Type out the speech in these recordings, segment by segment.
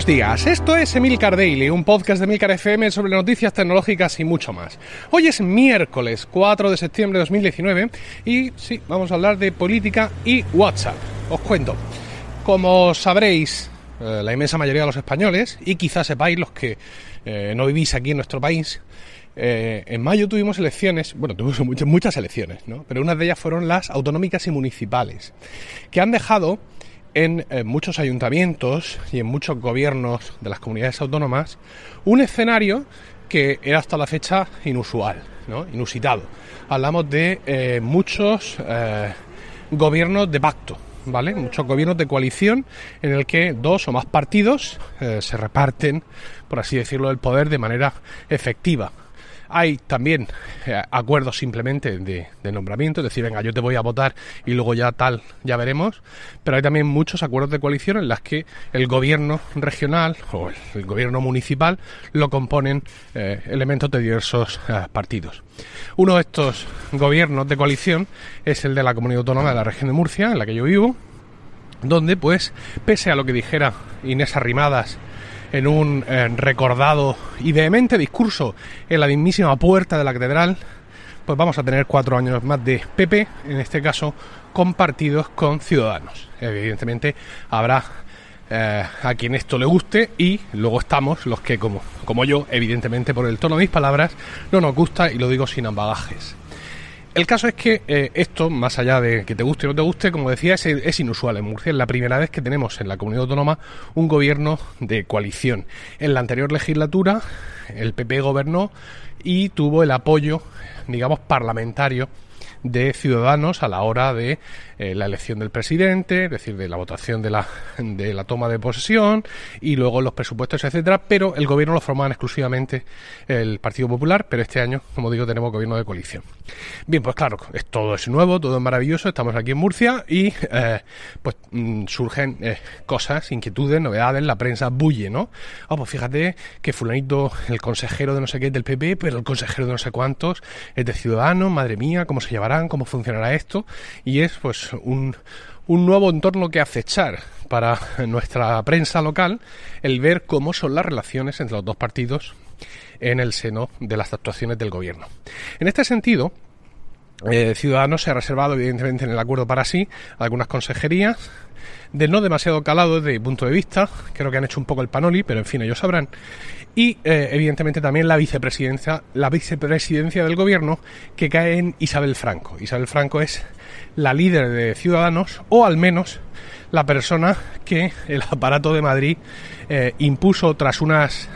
Buenos días, esto es Emilcar Daily, un podcast de Emilcar FM sobre noticias tecnológicas y mucho más. Hoy es miércoles 4 de septiembre de 2019 y sí, vamos a hablar de política y WhatsApp. Os cuento, como sabréis, eh, la inmensa mayoría de los españoles, y quizás sepáis los que eh, no vivís aquí en nuestro país, eh, en mayo tuvimos elecciones, bueno, tuvimos muchas, muchas elecciones, ¿no? Pero unas de ellas fueron las autonómicas y municipales, que han dejado en eh, muchos ayuntamientos y en muchos gobiernos de las comunidades autónomas un escenario que era hasta la fecha inusual, inusitado. Hablamos de eh, muchos eh, gobiernos de pacto, ¿vale? Muchos gobiernos de coalición en el que dos o más partidos se reparten, por así decirlo, el poder de manera efectiva. Hay también eh, acuerdos simplemente de, nombramiento, es decir, venga, yo te voy a votar y luego ya tal, ya veremos. Pero hay también muchos acuerdos de coalición en las que el gobierno regional o el, gobierno municipal lo componen eh, elementos de diversos eh, partidos. Uno de estos gobiernos de coalición es el de la Comunidad Autónoma de la región de Murcia, en la que yo vivo, donde pues, pese a lo que dijera Inés Arrimadas en un eh, recordado y vehemente discurso en la mismísima puerta de la catedral, pues vamos a tener cuatro años más de PP, en este caso compartidos con Ciudadanos. Evidentemente habrá eh, a quien esto le guste y luego estamos los que, como, como yo, evidentemente por el tono de mis palabras, no nos gusta y lo digo sin ambagajes. El caso es que eh, esto, más allá de que te guste o no te guste, como decía, es, inusual en Murcia. Es la primera vez que tenemos en la comunidad autónoma un gobierno de coalición. En la anterior legislatura, el PP gobernó y tuvo el apoyo, digamos, parlamentario de ciudadanos a la hora de eh, la elección del presidente, es decir, de la votación de la, de la toma de posesión y luego los presupuestos, etcétera, pero el gobierno lo formaban exclusivamente el Partido Popular, pero este año, como digo, tenemos gobierno de coalición. Bien, pues claro, es, todo es nuevo, todo es maravilloso, estamos aquí en Murcia y eh, pues mm, surgen eh, cosas, inquietudes, novedades, la prensa bulle, ¿no? Ah, pues fíjate que fulanito, el consejero de no sé qué es del PP, pero el consejero de no sé cuántos es de Ciudadanos, madre mía, cómo se llevará cómo funcionará esto, y es pues un, un nuevo entorno que acechar para nuestra prensa local el ver cómo son las relaciones entre los dos partidos en el seno de las actuaciones del gobierno. En este sentido, eh, Ciudadanos se ha reservado, evidentemente, en el acuerdo para sí algunas consejerías de no demasiado calado desde mi punto de vista. Creo que han hecho un poco el panoli, pero en fin, ellos sabrán. Y eh, evidentemente también la vicepresidencia, la vicepresidencia del gobierno que cae en Isabel Franco. Isabel Franco es la líder de Ciudadanos, o al menos la persona que el aparato de Madrid eh, impuso tras unas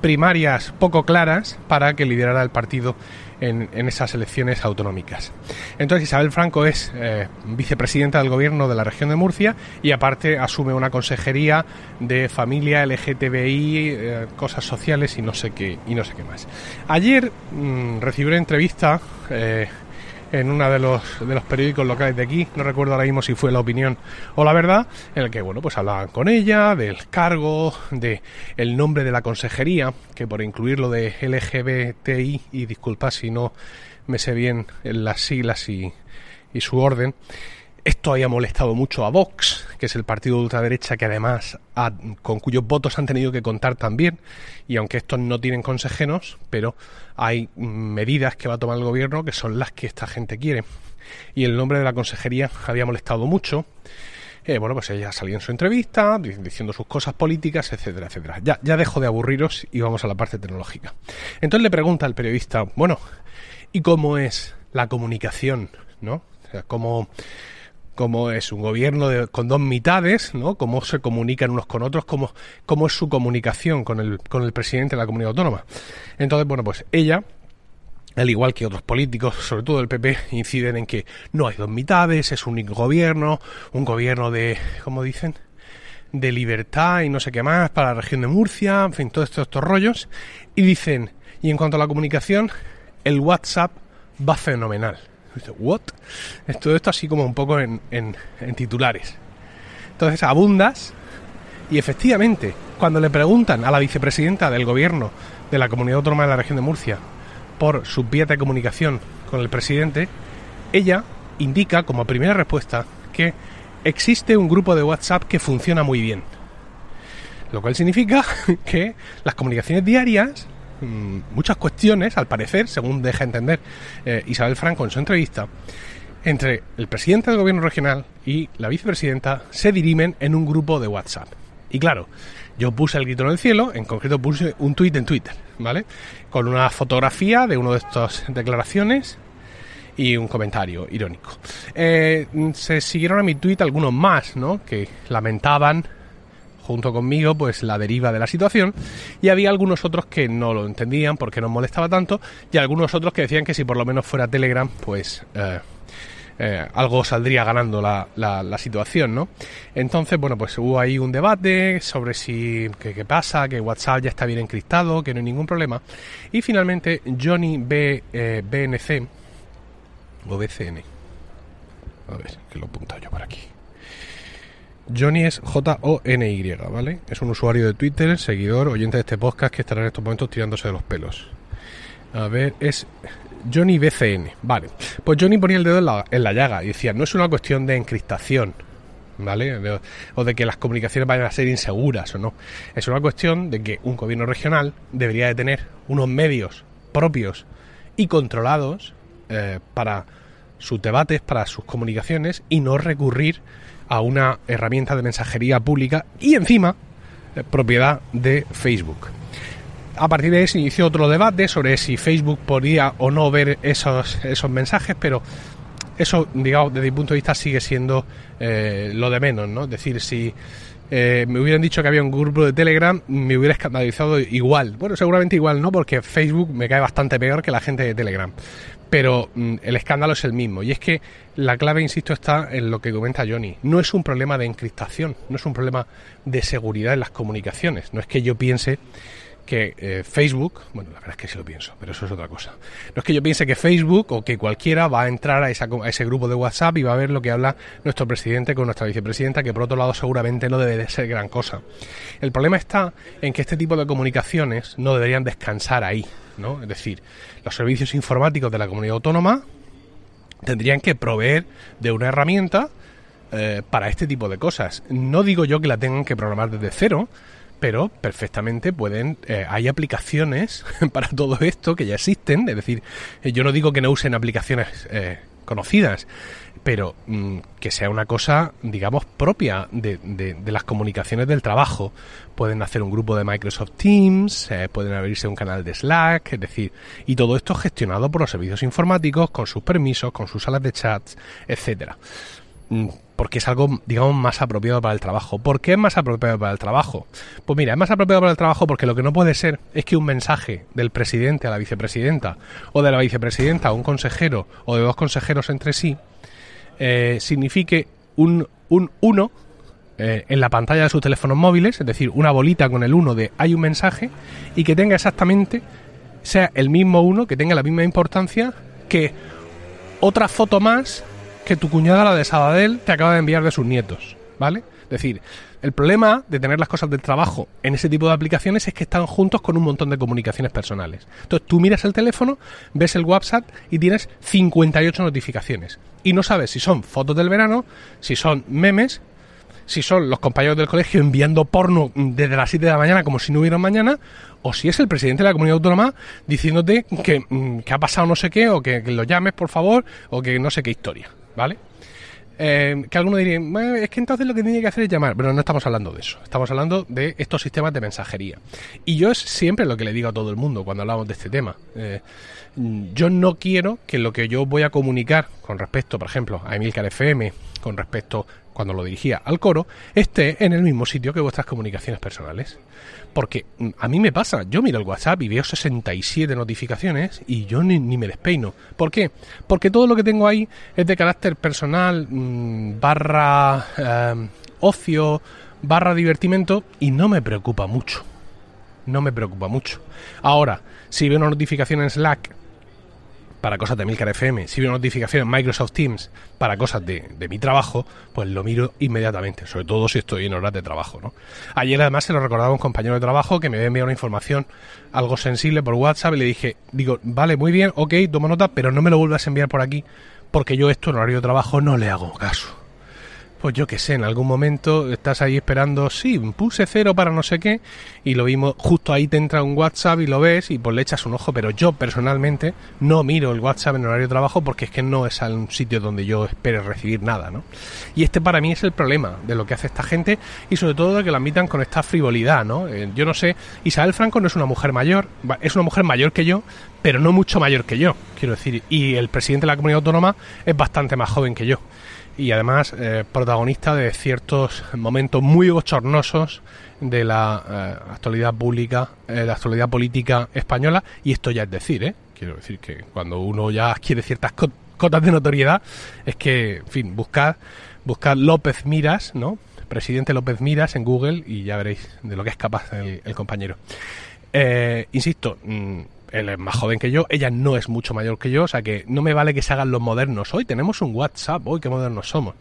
primarias poco claras para que liderara el partido en, esas elecciones autonómicas. Entonces Isabel Franco es eh, vicepresidenta del gobierno de la región de Murcia y aparte asume una consejería de familia LGTBI, eh, cosas sociales y no sé qué y no sé qué más. Ayer mm, recibí una entrevista eh, en uno de los, de los periódicos locales de aquí, no recuerdo ahora mismo si fue La Opinión o La Verdad, en el que, bueno, pues hablaban con ella del cargo, de el nombre de la consejería, que por incluirlo de LGBTI, y disculpa si no me sé bien las siglas y, y su orden, esto haya molestado mucho a Vox, que es el partido de ultraderecha que además con cuyos votos han tenido que contar también, y aunque estos no tienen consejeros, pero hay medidas que va a tomar el gobierno que son las que esta gente quiere. Y el nombre de la consejería había molestado mucho. Eh, bueno, pues ella salió en su entrevista diciendo sus cosas políticas, etcétera, etcétera. Ya, ya dejo de aburriros y vamos a la parte tecnológica. Entonces le pregunta al periodista, bueno, ¿y cómo es la comunicación? ¿No? O sea, ¿cómo, cómo es un gobierno con dos mitades, ¿no? Cómo se comunican unos con otros, cómo, cómo es su comunicación con el, con el presidente de la comunidad autónoma. Entonces, bueno, pues ella al igual que otros políticos, sobre todo el PP, inciden en que no hay dos mitades, es un gobierno, un gobierno de, ¿cómo dicen? de libertad y no sé qué más para la región de Murcia, en fin, todos estos, estos rollos. Y dicen, y en cuanto a la comunicación, el WhatsApp va fenomenal. ¿What? Todo esto así como un poco en, en, titulares. Entonces abundas y efectivamente, cuando le preguntan a la vicepresidenta del gobierno de la Comunidad Autónoma de la región de Murcia por su vía de comunicación con el presidente, ella indica como primera respuesta que existe un grupo de WhatsApp que funciona muy bien. Lo cual significa que las comunicaciones diarias, muchas cuestiones, al parecer, según deja entender eh, Isabel Franco en su entrevista, entre el presidente del gobierno regional y la vicepresidenta se dirimen en un grupo de WhatsApp. Y claro, yo puse el grito en el cielo, en concreto puse un tuit en Twitter, ¿vale? Con una fotografía de una de estas declaraciones y un comentario irónico. Eh, se siguieron a mi tweet algunos más, ¿no? Que lamentaban junto conmigo pues la deriva de la situación y había algunos otros que no lo entendían porque nos molestaba tanto y algunos otros que decían que si por lo menos fuera Telegram pues eh, eh, algo saldría ganando la, la, situación, ¿no? Entonces, bueno, pues hubo ahí un debate sobre si qué, pasa, que WhatsApp ya está bien encriptado, que no hay ningún problema. Y finalmente Johnny B, BNC o BCN. A ver, que lo he yo por aquí. Johnny es J-O-N-Y, ¿vale? Es un usuario de Twitter, seguidor, oyente de este podcast que estará en estos momentos tirándose de los pelos. A ver, es Johnny BCN. Vale. Pues Johnny ponía el dedo en la, en la llaga y decía, no es una cuestión de encriptación, ¿vale? o de que las comunicaciones vayan a ser inseguras o no. Es una cuestión de que un gobierno regional debería de tener unos medios propios y controlados eh, para sus debates, para sus comunicaciones y no recurrir a una herramienta de mensajería pública y encima eh, propiedad de Facebook. A partir de ahí se inició otro debate sobre si Facebook podía o no ver esos, esos mensajes, pero eso, digamos, desde mi punto de vista sigue siendo eh, lo de menos, ¿no? Es decir, si eh, me hubieran dicho que había un grupo de Telegram, me hubiera escandalizado igual. Bueno, seguramente igual no, porque Facebook me cae bastante peor que la gente de Telegram pero mm, el escándalo es el mismo. Y es que la clave, insisto, está en lo que comenta Johnny. No es un problema de encriptación, no es un problema de seguridad en las comunicaciones. No es que yo piense que eh, Facebook, bueno, la verdad es que sí lo pienso, pero eso es otra cosa. No es que yo piense que Facebook o que cualquiera va a entrar a, a ese grupo de WhatsApp y va a ver lo que habla nuestro presidente con nuestra vicepresidenta, que por otro lado seguramente no debe de ser gran cosa. El problema está en que este tipo de comunicaciones no deberían descansar ahí. ¿no? Es decir, los servicios informáticos de la comunidad autónoma tendrían que proveer de una herramienta eh, para este tipo de cosas. No digo yo que la tengan que programar desde cero, pero perfectamente pueden, eh, hay aplicaciones para todo esto que ya existen, es decir, eh, yo no digo que no usen aplicaciones conocidas, pero mm, que sea una cosa, digamos, propia de, las comunicaciones del trabajo. Pueden hacer un grupo de Microsoft Teams, eh, pueden abrirse un canal de Slack, es decir, y todo esto gestionado por los servicios informáticos, con sus permisos, con sus salas de chats, etcétera. Mm, porque es algo, digamos, más apropiado para el trabajo. ¿Por qué es más apropiado para el trabajo? Pues mira, es más apropiado para el trabajo porque lo que no puede ser es que un mensaje del presidente a la vicepresidenta o de la vicepresidenta a un consejero o de dos consejeros entre sí eh, signifique un 1 eh, en la pantalla de sus teléfonos móviles, es decir, una bolita con el 1 de hay un mensaje y que tenga exactamente, sea el mismo 1, que tenga la misma importancia que otra foto más que tu cuñada, la de Sabadell, te acaba de enviar de sus nietos, ¿vale? Es decir, el problema de tener las cosas del trabajo en ese tipo de aplicaciones es que están juntos con un montón de comunicaciones personales. Entonces tú miras el teléfono, ves el WhatsApp y tienes 58 notificaciones. Y no sabes si son fotos del verano, si son memes, si son los compañeros del colegio enviando porno desde las 7 de la mañana como si no hubiera mañana, o si es el presidente de la comunidad autónoma diciéndote que, mm, ha pasado no sé qué, o que lo llames por favor, o que no sé qué historia. ¿Vale? Eh, que alguno diría, es que entonces lo que tiene que hacer es llamar, pero no estamos hablando de eso, estamos hablando de estos sistemas de mensajería. Y yo es siempre lo que le digo a todo el mundo cuando hablamos de este tema. Eh, yo no quiero que lo que yo voy a comunicar con respecto, por ejemplo, a Emilcar FM, con respecto cuando lo dirigía al coro, esté en el mismo sitio que vuestras comunicaciones personales. Porque mm, a mí me pasa, yo miro el WhatsApp y veo 67 notificaciones y yo ni, me despeino. ¿Por qué? Porque todo lo que tengo ahí es de carácter personal, mm, barra em, ocio, barra divertimento y no me preocupa mucho. No me preocupa mucho. Ahora, si veo una notificación en Slack para cosas de Milcar FM, si veo una notificación en Microsoft Teams para cosas de, mi trabajo, pues lo miro inmediatamente, sobre todo si estoy en horas de trabajo. ¿no? Ayer además se lo recordaba un compañero de trabajo que me había enviado una información algo sensible por WhatsApp y le dije, digo, vale, muy bien, ok, tomo nota, pero no me lo vuelvas a enviar por aquí porque yo esto en horario de trabajo no le hago caso. Pues yo qué sé, en algún momento estás ahí esperando, sí, pulse cero para no sé qué, y lo vimos, justo ahí te entra un WhatsApp y lo ves y pues le echas un ojo, pero yo personalmente no miro el WhatsApp en horario de trabajo porque es que no es un sitio donde yo espere recibir nada, ¿no? Y este para mí es el problema de lo que hace esta gente y sobre todo de que lo admitan con esta frivolidad, ¿no? Eh, yo no sé, Isabel Franco no es una mujer mayor, es una mujer mayor que yo, pero no mucho mayor que yo, quiero decir, y el presidente de la comunidad autónoma es bastante más joven que yo y además eh, protagonista de ciertos momentos muy bochornosos de la eh, actualidad pública, eh, la actualidad política española, y esto ya es decir, ¿eh? quiero decir que cuando uno ya adquiere ciertas cotas de notoriedad, es que, en fin, buscad, buscad López Miras, ¿no? Presidente López Miras en Google y ya veréis de lo que es capaz el, el compañero. insisto, mm, él es más joven que yo, ella no es mucho mayor que yo, o sea que no me vale que se hagan los modernos. Hoy tenemos un WhatsApp, hoy qué modernos somos.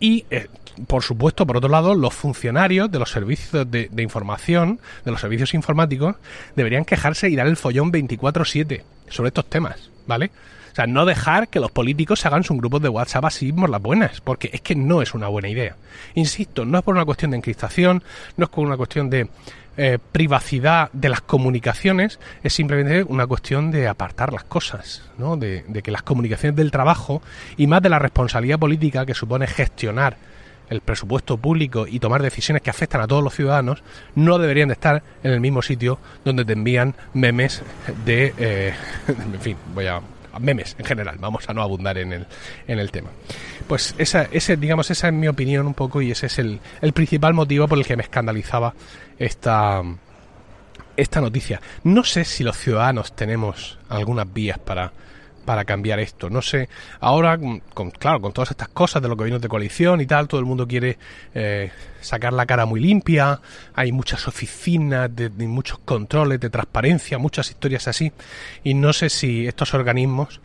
Y, eh, por supuesto, por otro lado, los funcionarios de los servicios de, información, de los servicios informáticos, deberían quejarse y dar el follón 24/7 sobre estos temas, ¿vale? Sea, no dejar que los políticos hagan sus grupos de WhatsApp así por las buenas, porque es que no es una buena idea. Insisto, no es por una cuestión de encriptación, no es por una cuestión de eh, privacidad de las comunicaciones es simplemente una cuestión de apartar las cosas, ¿no? de, que las comunicaciones del trabajo y más de la responsabilidad política que supone gestionar el presupuesto público y tomar decisiones que afectan a todos los ciudadanos no deberían de estar en el mismo sitio donde te envían memes de... Eh, en fin, voy a memes en general, vamos a no abundar en el, en el tema. Pues esa, ese, digamos, esa es mi opinión un poco y ese es el, el principal motivo por el que me escandalizaba esta, esta noticia. No sé si los ciudadanos tenemos algunas vías para, para cambiar esto. No sé, ahora, con, claro, con todas estas cosas de los gobiernos de coalición y tal, todo el mundo quiere eh, sacar la cara muy limpia, hay muchas oficinas, de, muchos controles de transparencia, muchas historias así, y no sé si estos organismos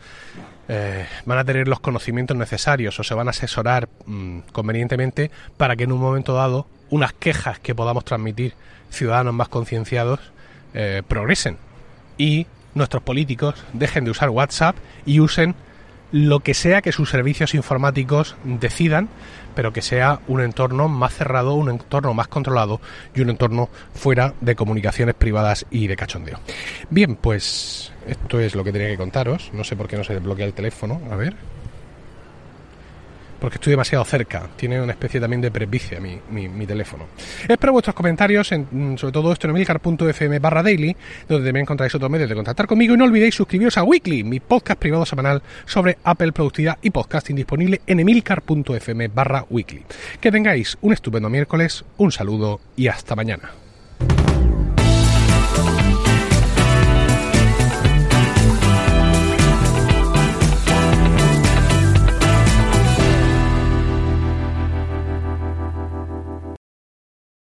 eh, van a tener los conocimientos necesarios o se van a asesorar mm, convenientemente para que en un momento dado unas quejas que podamos transmitir ciudadanos más concienciados eh, progresen. Y nuestros políticos dejen de usar WhatsApp y usen lo que sea que sus servicios informáticos decidan, pero que sea un entorno más cerrado, un entorno más controlado y un entorno fuera de comunicaciones privadas y de cachondeo. Bien, pues esto es lo que tenía que contaros. No sé por qué no se desbloquea el teléfono. A ver porque estoy demasiado cerca. Tiene una especie también de presbicia mi, teléfono. Espero vuestros comentarios, en, sobre todo esto en emilcar.fm barra daily, donde también encontráis otros medios de contactar conmigo. Y no olvidéis suscribiros a Weekly, mi podcast privado semanal sobre Apple, productividad y podcasting disponible en emilcar.fm barra weekly. Que tengáis un estupendo miércoles, un saludo y hasta mañana.